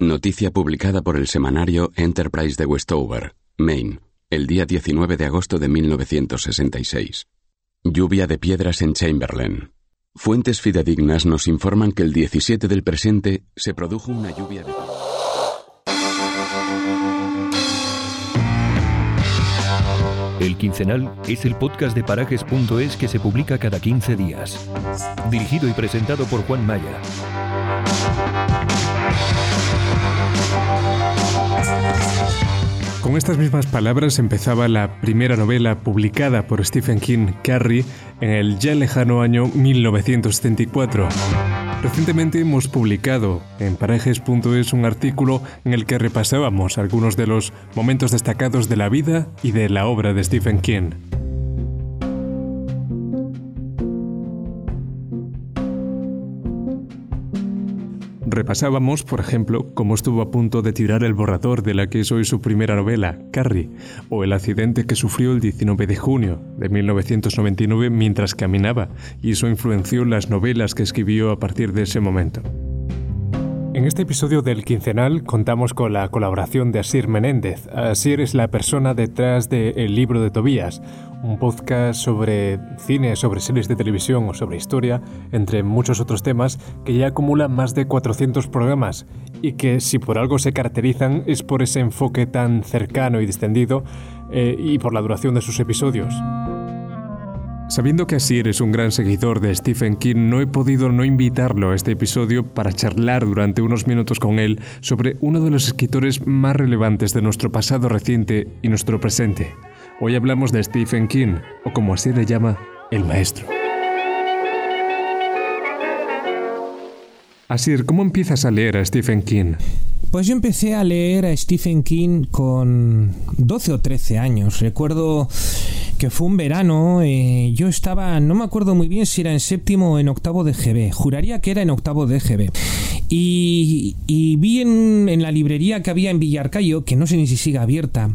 Noticia publicada por el semanario Enterprise de Westover, Maine, el día 19 de agosto de 1966. Lluvia de piedras en Chamberlain. Fuentes fidedignas nos informan que el 17 del presente se produjo una lluvia de... El Quincenal es el podcast de parajes.es que se publica cada 15 días. Dirigido y presentado por Juan Maya. Con estas mismas palabras empezaba la primera novela publicada por Stephen King, Carrie, en el ya lejano año 1974. Recientemente hemos publicado en parajes.es un artículo en el que repasábamos algunos de los momentos destacados de la vida y de la obra de Stephen King. Repasábamos, por ejemplo, cómo estuvo a punto de tirar el borrador de la que es hoy su primera novela, Carrie, o el accidente que sufrió el 19 de junio de 1999 mientras caminaba, y eso influenció las novelas que escribió a partir de ese momento. En este episodio del Quincenal contamos con la colaboración de Asir Menéndez. Asir es la persona detrás de El libro de Tobías, un podcast sobre cine, sobre series de televisión o sobre historia, entre muchos otros temas, que ya acumula más de 400 programas y que si por algo se caracterizan es por ese enfoque tan cercano y distendido eh, y por la duración de sus episodios. Sabiendo que así eres un gran seguidor de Stephen King, no he podido no invitarlo a este episodio para charlar durante unos minutos con él sobre uno de los escritores más relevantes de nuestro pasado reciente y nuestro presente. Hoy hablamos de Stephen King, o como así le llama, el maestro. Asir, ¿cómo empiezas a leer a Stephen King? Pues yo empecé a leer a Stephen King con 12 o 13 años. Recuerdo que fue un verano, eh, yo estaba, no me acuerdo muy bien si era en séptimo o en octavo de GB, juraría que era en octavo de GB. Y, vi en, la librería que había en Villarcayo, que no sé ni si sigue abierta,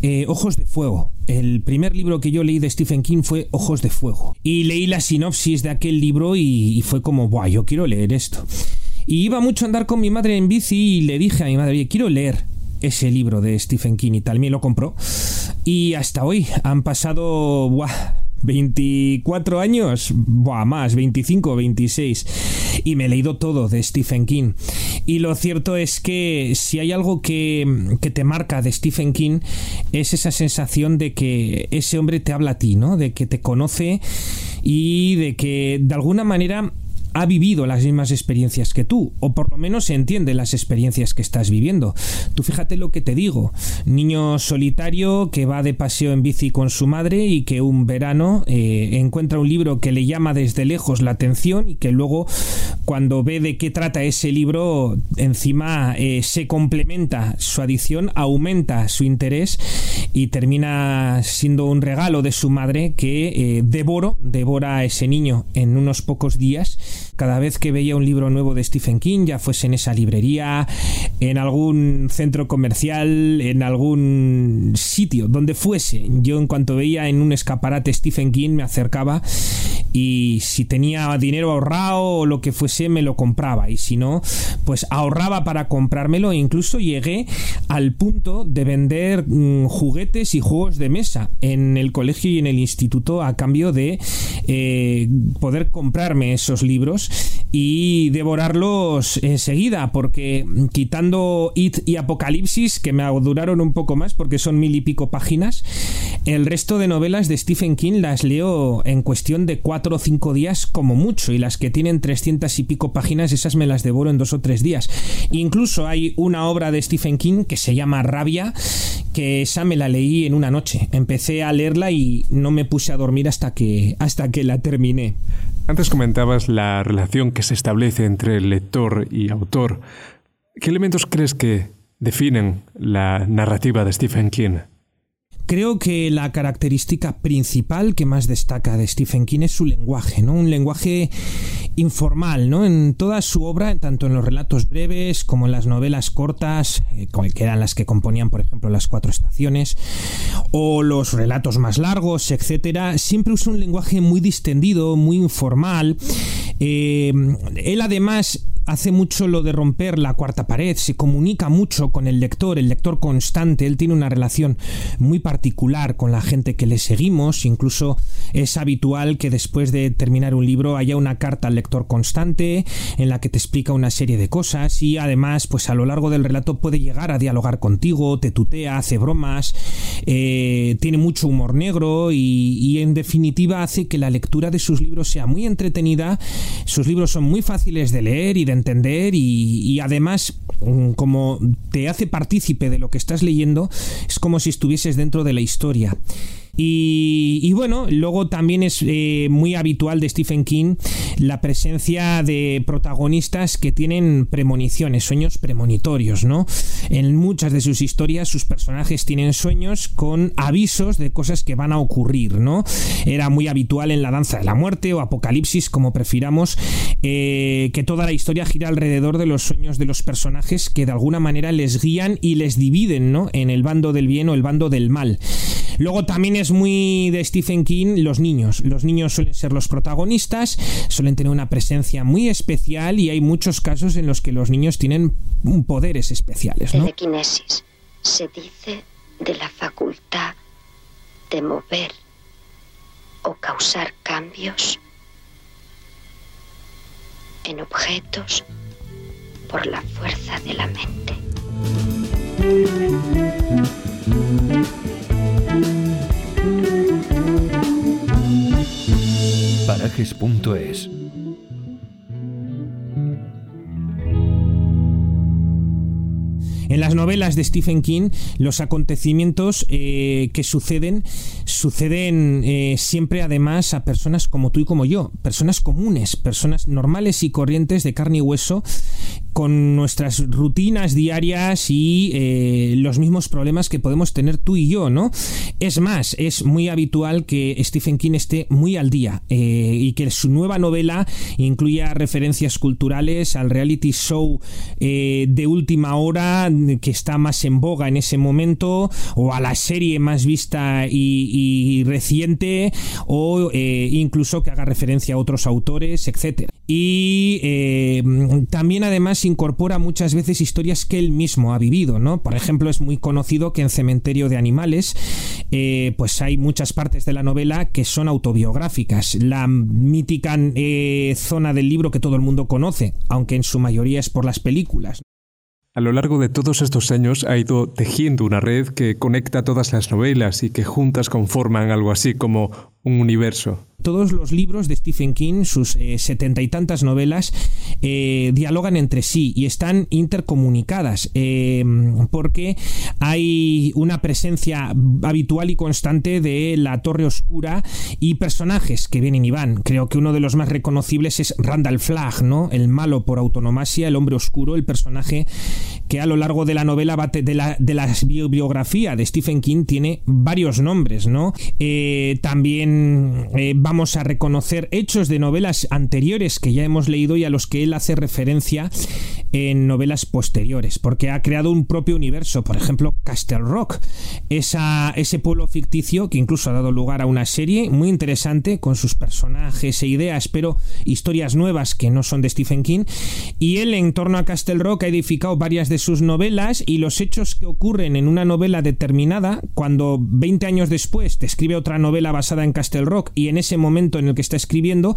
eh, Ojos de Fuego. El primer libro que yo leí de Stephen King fue Ojos de Fuego. Y leí la sinopsis de aquel libro y, fue como, ¡buah, yo quiero leer esto! Y iba mucho a andar con mi madre en bici y le dije a mi madre, quiero leer ese libro de Stephen King y tal. Me lo compró. Y hasta hoy han pasado... Buah, 24 años, buah, más, 25, 26. Y me he leído todo de Stephen King. Y lo cierto es que si hay algo que, que, te marca de Stephen King, es esa sensación de que ese hombre te habla a ti, ¿no? De que te conoce y de que de alguna manera ha vivido las mismas experiencias que tú, o por lo menos entiende las experiencias que estás viviendo. Tú fíjate lo que te digo, niño solitario que va de paseo en bici con su madre y que un verano eh, encuentra un libro que le llama desde lejos la atención y que luego cuando ve de qué trata ese libro encima eh, se complementa su adicción, aumenta su interés y termina siendo un regalo de su madre que eh, devoro, devora a ese niño en unos pocos días cada vez que veía un libro nuevo de Stephen King, ya fuese en esa librería, en algún centro comercial, en algún sitio, donde fuese, yo en cuanto veía en un escaparate Stephen King me acercaba y si tenía dinero ahorrado o lo que fuese me lo compraba. Y si no pues ahorraba para comprármelo e incluso llegué al punto de vender mm, juguetes y juegos de mesa en el colegio y en el instituto a cambio de eh, poder comprarme esos libros y devorarlos enseguida porque quitando It y Apocalipsis que me duraron un poco más porque son mil y pico páginas el resto de novelas de Stephen King las leo en cuestión de cuatro o cinco días como mucho y las que tienen 300 y pico páginas esas me las devoro en dos o tres días. Incluso hay una obra de Stephen King que se llama Rabia que esa me la leí en una noche. Empecé a leerla y no me puse a dormir hasta que hasta que la terminé. Antes comentabas la relación que se establece entre lector y autor. ¿Qué elementos crees que definen la narrativa de Stephen King? Creo que la característica principal que más destaca de Stephen King es su lenguaje, ¿no? Un lenguaje informal, ¿no? En toda su obra, tanto en los relatos breves como en las novelas cortas, eh, que eran las que componían, por ejemplo, las cuatro estaciones, o los relatos más largos, etcétera, siempre usa un lenguaje muy distendido, muy informal, Eh, él además hace mucho lo de romper la cuarta pared, se comunica mucho con el lector, el lector constante, él tiene una relación muy particular con la gente que le seguimos, incluso es habitual que después de terminar un libro haya una carta al lector constante en la que te explica una serie de cosas y además pues a lo largo del relato puede llegar a dialogar contigo, te tutea, hace bromas, eh, tiene mucho humor negro y, y en definitiva hace que la lectura de sus libros sea muy entretenida, sus libros son muy fáciles de leer y de entender y, además mm, como te hace partícipe de lo que estás leyendo, es como si estuvieses dentro de la historia. Y, bueno, luego también es eh, muy habitual de Stephen King la presencia de protagonistas que tienen premoniciones, sueños premonitorios, ¿no? En muchas de sus historias sus personajes tienen sueños con avisos de cosas que van a ocurrir, ¿no? Era muy habitual en La Danza de la Muerte o Apocalipsis, como prefiramos, eh, que toda la historia gira alrededor de los sueños de los personajes que de alguna manera les guían y les dividen, ¿no? En el bando del bien o el bando del mal. Luego también es muy de Stephen King los niños. Los niños suelen ser los protagonistas, suelen tener una presencia muy especial y hay muchos casos en los que los niños tienen poderes especiales. ¿no? Telequinesis se dice de la facultad de mover o causar cambios en objetos por la fuerza de la mente. En las novelas de Stephen King, los acontecimientos eh, que suceden, suceden eh, siempre además a personas como tú y como yo, personas comunes, personas normales y corrientes de carne y hueso con nuestras rutinas diarias y eh, los mismos problemas que podemos tener tú y yo, ¿no? Es más, es muy habitual que Stephen King esté muy al día eh, y que su nueva novela incluya referencias culturales al reality show eh, de última hora que está más en boga en ese momento o a la serie más vista y, reciente o incluso que haga referencia a otros autores, etc. Y también además incorpora muchas veces historias que él mismo ha vivido, ¿no? Por ejemplo, es muy conocido que en Cementerio de Animales, eh, pues hay muchas partes de la novela que son autobiográficas. La mítica eh, zona del libro que todo el mundo conoce, aunque en su mayoría es por las películas. A lo largo de todos estos años ha ido tejiendo una red que conecta todas las novelas y que juntas conforman algo así como un universo todos los libros de Stephen King, sus eh, setenta y tantas novelas, eh, dialogan entre sí y están intercomunicadas eh, porque hay una presencia habitual y constante de la Torre Oscura y personajes que vienen y van. Creo que uno de los más reconocibles es Randall Flagg, ¿no? El malo por autonomasia, el hombre oscuro, el personaje que a lo largo de la novela de la, de la biografía de Stephen King tiene varios nombres, ¿no? también vamos a reconocer hechos de novelas anteriores que ya hemos leído y a los que él hace referencia en novelas posteriores, porque ha creado un propio universo, por ejemplo, Castle Rock, esa, ese pueblo ficticio que incluso ha dado lugar a una serie muy interesante con sus personajes e ideas, pero historias nuevas que no son de Stephen King, y él en torno a Castle Rock ha edificado varias de sus novelas y los hechos que ocurren en una novela determinada, cuando 20 años después te escribe otra novela basada en Castle Rock y en ese momento en el que está escribiendo,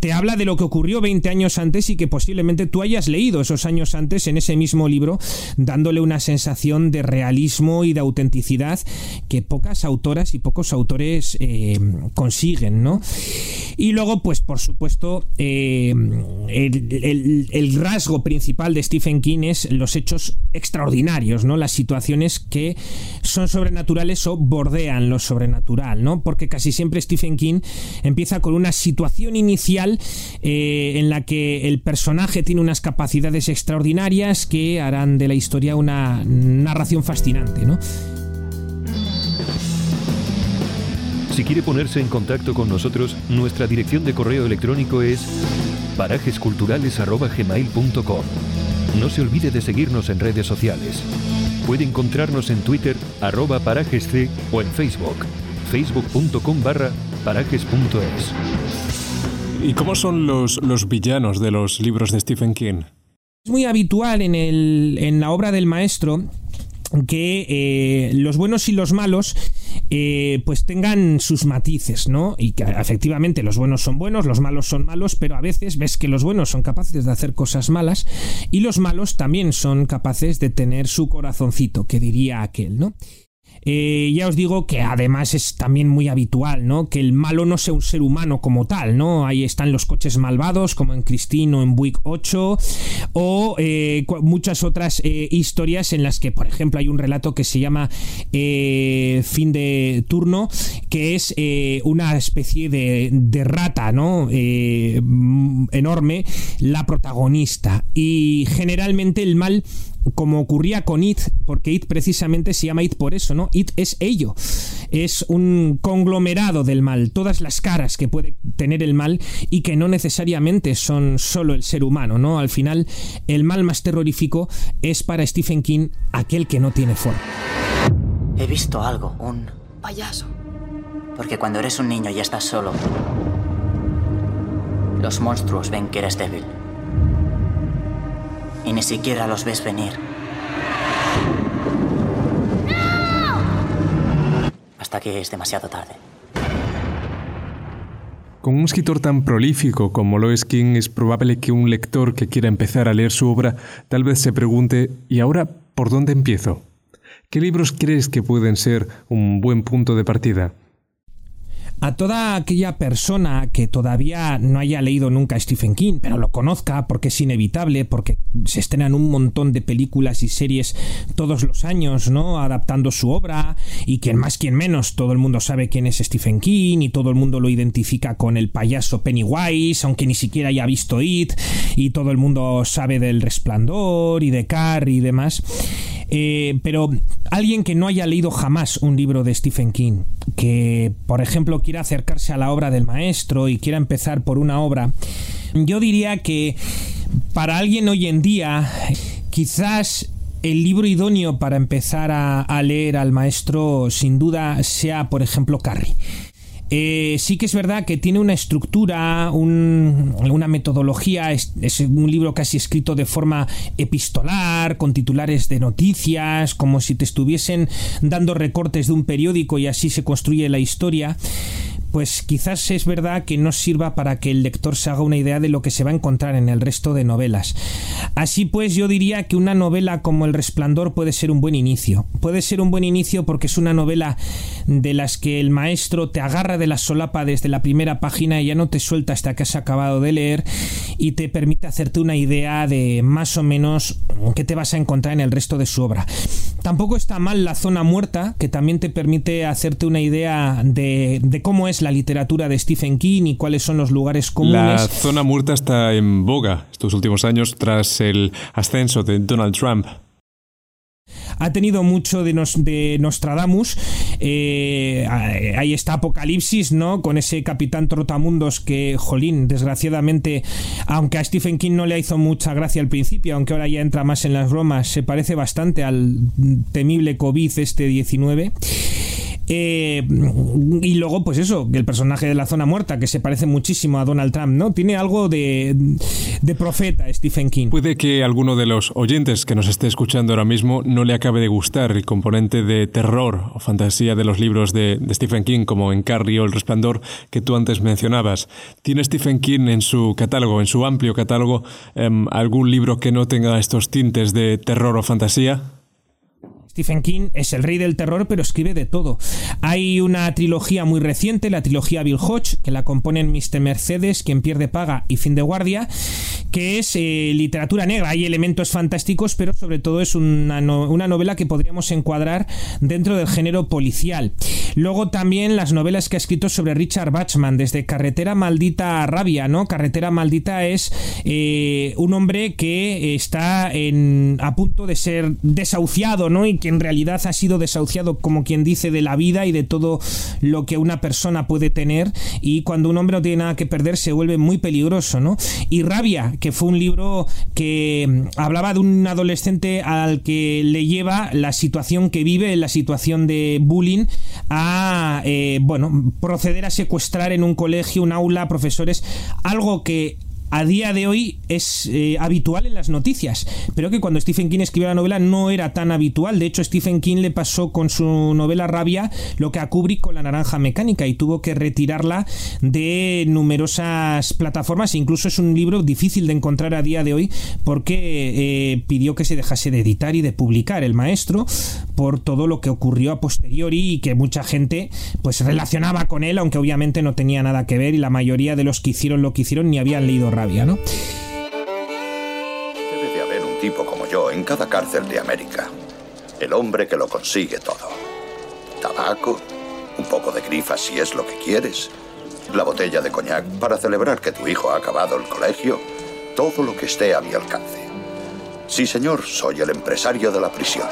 te habla de lo que ocurrió 20 años antes y que posiblemente tú hayas leído esos años antes en ese mismo libro, dándole una sensación de realismo y de autenticidad que pocas autoras y pocos autores eh, consiguen, ¿no? Y luego, pues por supuesto, eh, el, rasgo principal de Stephen King es los hechos extraordinarios, ¿no? Las situaciones que son sobrenaturales o bordean lo sobrenatural, ¿no? Porque casi siempre Stephen King empieza con una situación inicial eh, en la que el personaje tiene unas capacidades extraordinarias que harán de la historia una narración fascinante, ¿no? Si quiere ponerse en contacto con nosotros, nuestra dirección de correo electrónico es parajesculturales.gmail.com. No se olvide de seguirnos en redes sociales. Puede encontrarnos en Twitter, arroba parajesc o en Facebook, facebook.com barra parajes.es. ¿Y cómo son los, los villanos de los libros de Stephen King? Es muy habitual en, el, en la obra del maestro que eh, los buenos y los malos eh, pues tengan sus matices, ¿no? Y que efectivamente los buenos son buenos, los malos son malos, pero a veces ves que los buenos son capaces de hacer cosas malas y los malos también son capaces de tener su corazoncito, que diría aquel, ¿no? Eh, ya os digo que además es también muy habitual, ¿no? Que el malo no sea un ser humano como tal, ¿no? Ahí están los coches malvados, como en Christine o en Buick 8, o eh, muchas otras eh, historias en las que, por ejemplo, hay un relato que se llama Fin de Turno, que es una especie de, de rata, ¿no? enorme, la protagonista. Y generalmente el mal como ocurría con It, porque It precisamente se llama It por eso, ¿no? It es ello, es un conglomerado del mal, todas las caras que puede tener el mal y que no necesariamente son solo el ser humano, ¿no? Al final, el mal más terrorífico es para Stephen King aquel que no tiene forma. He visto algo, un payaso. Porque cuando eres un niño y estás solo, los monstruos ven que eres débil y ni siquiera los ves venir. Hasta que es demasiado tarde. Con un escritor tan prolífico como lo King, es probable que un lector que quiera empezar a leer su obra tal vez se pregunte, ¿y ahora por dónde empiezo? ¿Qué libros crees que pueden ser un buen punto de partida? A toda aquella persona que todavía no haya leído nunca Stephen King, pero lo conozca porque es inevitable, porque se estrenan un montón de películas y series todos los años, ¿no? Adaptando su obra, y quien más, quien menos, todo el mundo sabe quién es Stephen King, y todo el mundo lo identifica con el payaso Pennywise, aunque ni siquiera haya visto It, y todo el mundo sabe del resplandor y de Carrie y demás. Eh, pero alguien que no haya leído jamás un libro de Stephen King, que por ejemplo quiera acercarse a la obra del maestro y quiera empezar por una obra, yo diría que para alguien hoy en día quizás el libro idóneo para empezar a, a, leer al maestro sin duda sea, por ejemplo, Carrie. Eh, sí que es verdad que tiene una estructura, una metodología, es, un libro casi escrito de forma epistolar, con titulares de noticias, como si te estuviesen dando recortes de un periódico y así se construye la historia pues quizás es verdad que no sirva para que el lector se haga una idea de lo que se va a encontrar en el resto de novelas. Así pues, yo diría que una novela como El Resplandor puede ser un buen inicio. Puede ser un buen inicio porque es una novela de las que el maestro te agarra de la solapa desde la primera página y ya no te suelta hasta que has acabado de leer y te permite hacerte una idea de más o menos qué te vas a encontrar en el resto de su obra. Tampoco está mal La Zona Muerta, que también te permite hacerte una idea de, de cómo es la literatura de Stephen King y cuáles son los lugares comunes. La zona muerta está en boga estos últimos años tras el ascenso de Donald Trump ha tenido mucho de, de Nostradamus. Eh, ahí está Apocalipsis, ¿no? Con ese capitán Trotamundos que, jolín, desgraciadamente, aunque a Stephen King no le hizo mucha gracia al principio, aunque ahora ya entra más en las bromas, se parece bastante al temible COVID este 19. Eh, y luego, pues eso, el personaje de la zona muerta, que se parece muchísimo a Donald Trump, ¿no? Tiene algo de, de profeta Stephen King. Puede que alguno de los oyentes que nos esté escuchando ahora mismo no le acabe de gustar el componente de terror o fantasía de los libros de, Stephen King, como en Carrie o El Resplandor, que tú antes mencionabas. ¿Tiene Stephen King en su catálogo, en su amplio catálogo, em, algún libro que no tenga estos tintes de terror o fantasía? Stephen King es el rey del terror, pero escribe de todo. Hay una trilogía muy reciente, la trilogía Bill Hodge, que la componen Mr. Mercedes, Quien pierde paga y Fin de guardia, que es eh, literatura negra. Hay elementos fantásticos, pero sobre todo es una, una, novela que podríamos encuadrar dentro del género policial. Luego también las novelas que ha escrito sobre Richard Bachman, desde Carretera Maldita a Rabia, ¿no? Carretera Maldita es eh, un hombre que está a punto de ser desahuciado, ¿no? Y que en realidad ha sido desahuciado, como quien dice, de la vida y de todo lo que una persona puede tener. Y cuando un hombre no tiene nada que perder, se vuelve muy peligroso, ¿no? Y Rabia, que fue un libro que mm, hablaba de un adolescente al que le lleva la situación que vive, la situación de bullying, a, eh, bueno, proceder a secuestrar en un colegio, un aula, profesores, algo que a día de hoy es eh, habitual en las noticias, pero que cuando Stephen King escribió la novela no era tan habitual. De hecho, Stephen King le pasó con su novela Rabia lo que a Kubrick con La Naranja Mecánica y tuvo que retirarla de numerosas plataformas. Incluso es un libro difícil de encontrar a día de hoy porque eh, pidió que se dejase de editar y de publicar el maestro por todo lo que ocurrió a posteriori y que mucha gente pues relacionaba con él, aunque obviamente no tenía nada que ver y la mayoría de los que hicieron lo que hicieron ni habían leído Rabia. Debe de haber un tipo como yo en cada cárcel de América. El hombre que lo consigue todo. Tabaco, un poco de grifa si es lo que quieres, la botella de coñac para celebrar que tu hijo ha acabado el colegio, todo lo que esté a mi alcance. Sí, señor, soy el empresario de la prisión.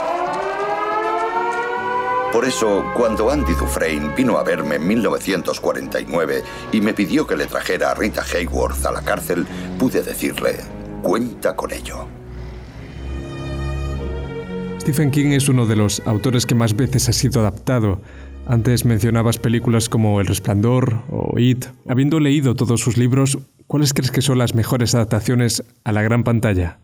Por eso, cuando Andy Dufresne vino a verme en 1949 y me pidió que le trajera a Rita Hayworth a la cárcel, pude decirle, cuenta con ello. Stephen King es uno de los autores que más veces ha sido adaptado. Antes mencionabas películas como El Resplandor o It. Habiendo leído todos sus libros, ¿cuáles crees que son las mejores adaptaciones a la gran pantalla?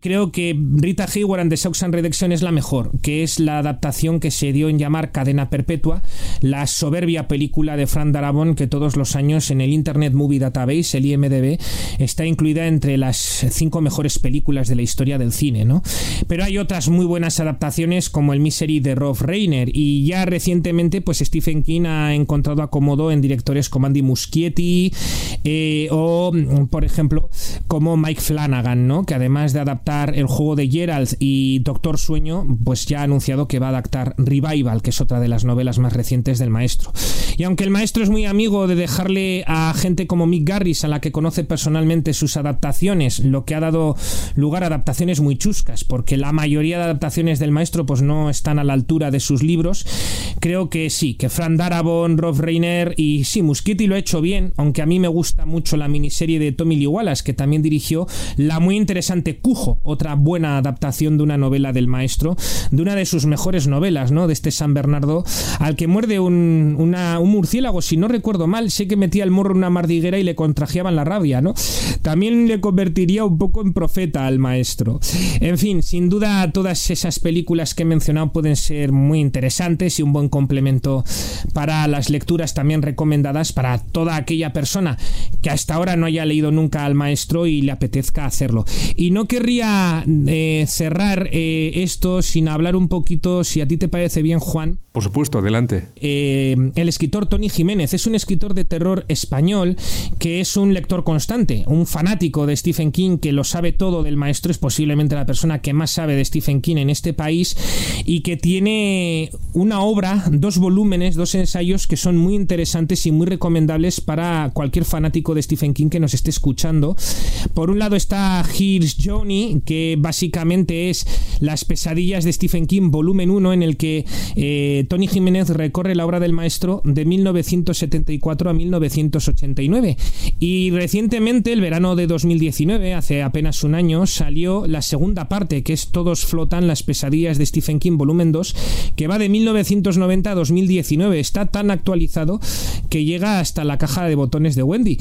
Creo que Rita Hayworth and the Shawshank and Redemption es la mejor, que es la adaptación que se dio en llamar Cadena Perpetua, la soberbia película de Frank Darabont que todos los años en el Internet Movie Database, el IMDb, está incluida entre las cinco mejores películas de la historia del cine, ¿no? Pero hay otras muy buenas adaptaciones como el Misery de Rob Reiner y ya recientemente pues Stephen King ha encontrado acomodo en directores como Andy Muschietti eh, o por ejemplo como Mike Flanagan, ¿no? Que además de adaptar el juego de Gerald y Doctor Sueño, pues ya ha anunciado que va a adaptar Revival, que es otra de las novelas más recientes del maestro. Y aunque el maestro es muy amigo de dejarle a gente como Mick Garris, a la que conoce personalmente sus adaptaciones, lo que ha dado lugar a adaptaciones muy chuscas, porque la mayoría de adaptaciones del maestro pues no están a la altura de sus libros, creo que sí, que Fran Darabont, Rob Reiner y sí, Muschietti lo ha hecho bien, aunque a mí me gusta mucho la miniserie de Tommy Lee Wallace, que también dirigió la muy interesante Cujo, otra buena adaptación de una novela del maestro, de una de sus mejores novelas, ¿no? De este San Bernardo, al que muerde un, un murciélago, si no recuerdo mal, sé que metía el morro en una mardiguera y le contrajeaban la rabia, ¿no? También le convertiría un poco en profeta al maestro. En fin, sin duda todas esas películas que he mencionado pueden ser muy interesantes y un buen complemento para las lecturas también recomendadas para toda aquella persona que hasta ahora no haya leído nunca al maestro y le apetezca hacerlo. Y no querría eh, cerrar eh, esto sin hablar un poquito, si a ti te parece bien, Juan. Por supuesto, adelante. Eh, el escritor Tony Jiménez es un escritor de terror español que es un lector constante, un fanático de Stephen King que lo sabe todo del maestro, es posiblemente la persona que más sabe de Stephen King en este país y que tiene una obra, dos volúmenes, dos ensayos que son muy interesantes y muy recomendables para cualquier fanático de Stephen King que nos esté escuchando. Por un lado está Here's Johnny, que básicamente es Las pesadillas de Stephen King, volumen 1, en el que eh, Tony Jiménez recorre la obra del maestro de 1974 a 1989. Y recientemente, el verano de 2019, hace apenas un año, salió la segunda parte, que es Todos flotan las pesadillas de Stephen King, volumen 2, que va de 1990 a 2019. Está tan actualizado que llega hasta la caja de botones de Wendy.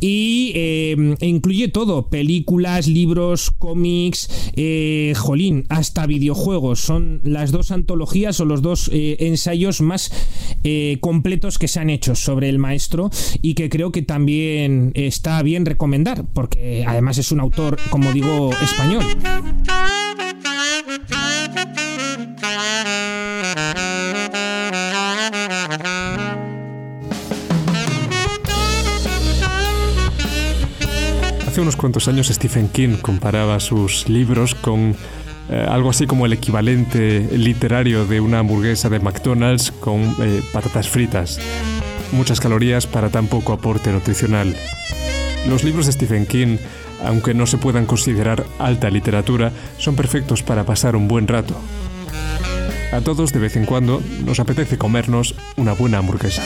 Y eh, incluye todo, películas, libros, cómics, eh, jolín, hasta videojuegos. Son las dos antologías o los dos eh, ensayos más eh, completos que se han hecho sobre el maestro y que creo que también está bien recomendar, porque además es un autor, como digo, español. Hace unos cuantos años Stephen King comparaba sus libros con eh, algo así como el equivalente literario de una hamburguesa de McDonald's con eh, patatas fritas. Muchas calorías para tan poco aporte nutricional. Los libros de Stephen King, aunque no se puedan considerar alta literatura, son perfectos para pasar un buen rato. A todos de vez en cuando nos apetece comernos una buena hamburguesa.